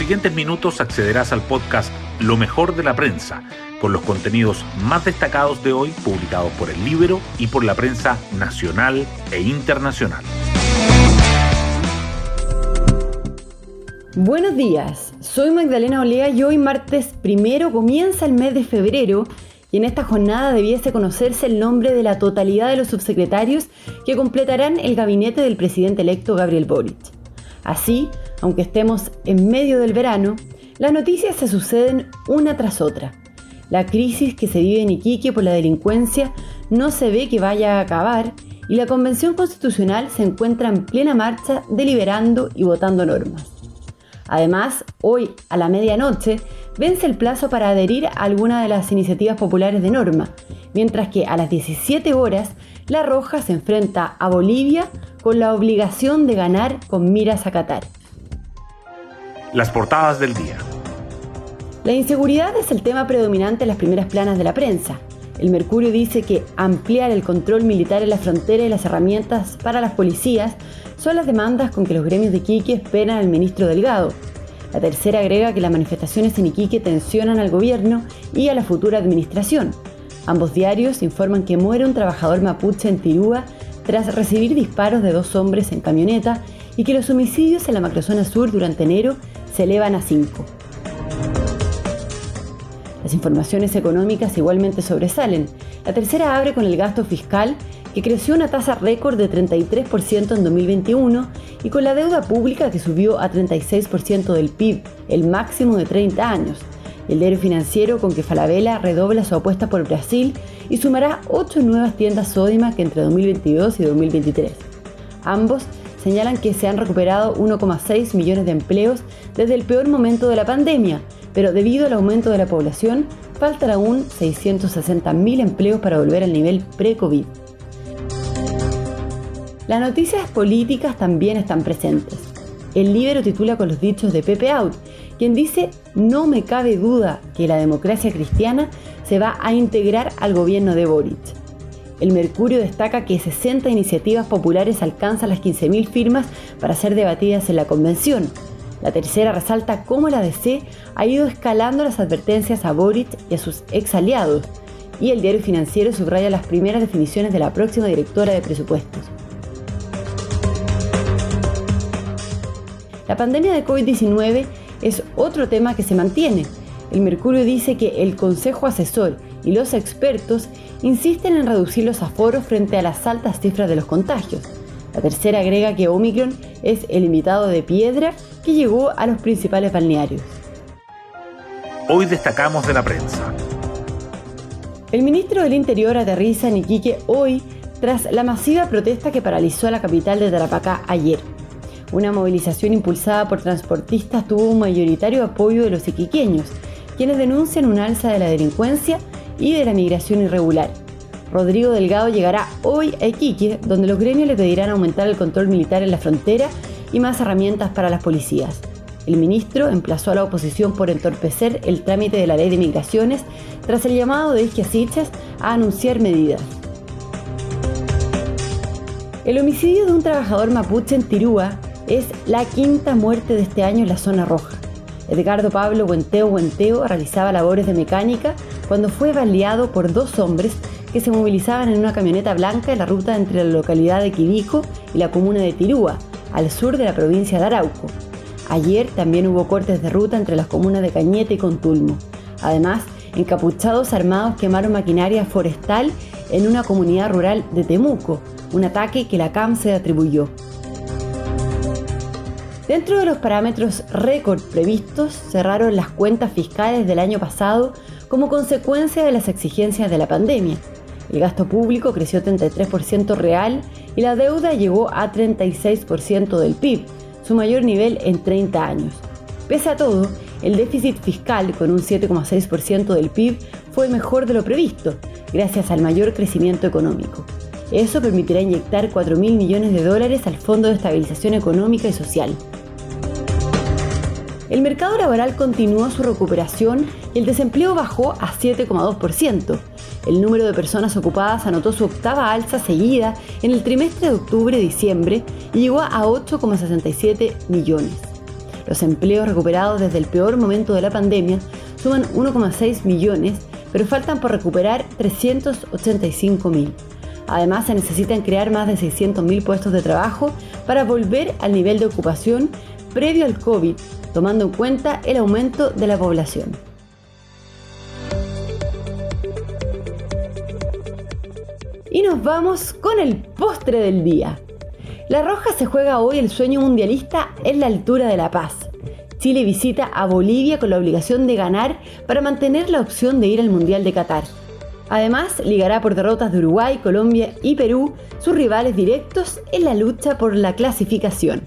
siguientes minutos accederás al podcast Lo mejor de la prensa, con los contenidos más destacados de hoy publicados por el libro y por la prensa nacional e internacional. Buenos días, soy Magdalena Olea y hoy martes primero comienza el mes de febrero y en esta jornada debiese conocerse el nombre de la totalidad de los subsecretarios que completarán el gabinete del presidente electo Gabriel Boric. Así, aunque estemos en medio del verano, las noticias se suceden una tras otra. La crisis que se vive en Iquique por la delincuencia no se ve que vaya a acabar y la Convención Constitucional se encuentra en plena marcha deliberando y votando normas. Además, hoy a la medianoche vence el plazo para adherir a alguna de las iniciativas populares de norma, mientras que a las 17 horas La Roja se enfrenta a Bolivia con la obligación de ganar con miras a Qatar. Las portadas del día. La inseguridad es el tema predominante en las primeras planas de la prensa. El Mercurio dice que ampliar el control militar en la frontera y las herramientas para las policías son las demandas con que los gremios de Iquique esperan al ministro Delgado. La tercera agrega que las manifestaciones en Iquique tensionan al gobierno y a la futura administración. Ambos diarios informan que muere un trabajador mapuche en Tirúa tras recibir disparos de dos hombres en camioneta y que los homicidios en la macrozona sur durante enero se elevan a cinco. Las informaciones económicas igualmente sobresalen. La tercera abre con el gasto fiscal que creció una tasa récord de 33% en 2021 y con la deuda pública que subió a 36% del PIB, el máximo de 30 años. El diario financiero con que Falabella redobla su apuesta por Brasil y sumará 8 nuevas tiendas Sodimac entre 2022 y 2023. Ambos señalan que se han recuperado 1,6 millones de empleos desde el peor momento de la pandemia, pero debido al aumento de la población, faltan aún 660.000 empleos para volver al nivel pre-COVID. Las noticias políticas también están presentes. El libro titula con los dichos de Pepe Out, quien dice, no me cabe duda que la democracia cristiana se va a integrar al gobierno de Boric. El Mercurio destaca que 60 iniciativas populares alcanzan las 15.000 firmas para ser debatidas en la convención. La tercera resalta cómo la DC ha ido escalando las advertencias a Boric y a sus ex aliados. Y el diario financiero subraya las primeras definiciones de la próxima directora de presupuestos. La pandemia de COVID-19 es otro tema que se mantiene. El Mercurio dice que el Consejo Asesor y los expertos insisten en reducir los aforos frente a las altas cifras de los contagios. La tercera agrega que Omicron es el invitado de piedra que llegó a los principales balnearios. Hoy destacamos de la prensa. El ministro del Interior aterriza en Iquique hoy tras la masiva protesta que paralizó a la capital de Tarapacá ayer. Una movilización impulsada por transportistas tuvo un mayoritario apoyo de los iquiqueños, quienes denuncian un alza de la delincuencia y de la migración irregular. Rodrigo Delgado llegará hoy a Iquique, donde los gremios le pedirán aumentar el control militar en la frontera y más herramientas para las policías. El ministro emplazó a la oposición por entorpecer el trámite de la ley de migraciones tras el llamado de Isquiasichas a anunciar medidas. El homicidio de un trabajador mapuche en Tirúa es la quinta muerte de este año en la zona roja. Edgardo Pablo Huenteo Huenteo realizaba labores de mecánica cuando fue baleado por dos hombres que se movilizaban en una camioneta blanca en la ruta entre la localidad de Quibico y la comuna de Tirúa, al sur de la provincia de Arauco. Ayer también hubo cortes de ruta entre las comunas de Cañete y Contulmo. Además, encapuchados armados quemaron maquinaria forestal en una comunidad rural de Temuco, un ataque que la CAM se atribuyó. Dentro de los parámetros récord previstos, cerraron las cuentas fiscales del año pasado como consecuencia de las exigencias de la pandemia. El gasto público creció 33% real y la deuda llegó a 36% del PIB, su mayor nivel en 30 años. Pese a todo, el déficit fiscal con un 7,6% del PIB fue mejor de lo previsto, gracias al mayor crecimiento económico. Eso permitirá inyectar 4 mil millones de dólares al Fondo de Estabilización Económica y Social. El mercado laboral continuó su recuperación y el desempleo bajó a 7,2%. El número de personas ocupadas anotó su octava alza seguida en el trimestre de octubre-diciembre y llegó a 8,67 millones. Los empleos recuperados desde el peor momento de la pandemia suman 1,6 millones, pero faltan por recuperar 385 mil. Además, se necesitan crear más de 600.000 puestos de trabajo para volver al nivel de ocupación previo al COVID, tomando en cuenta el aumento de la población. Y nos vamos con el postre del día. La Roja se juega hoy el sueño mundialista en la altura de La Paz. Chile visita a Bolivia con la obligación de ganar para mantener la opción de ir al Mundial de Qatar. Además, ligará por derrotas de Uruguay, Colombia y Perú, sus rivales directos en la lucha por la clasificación.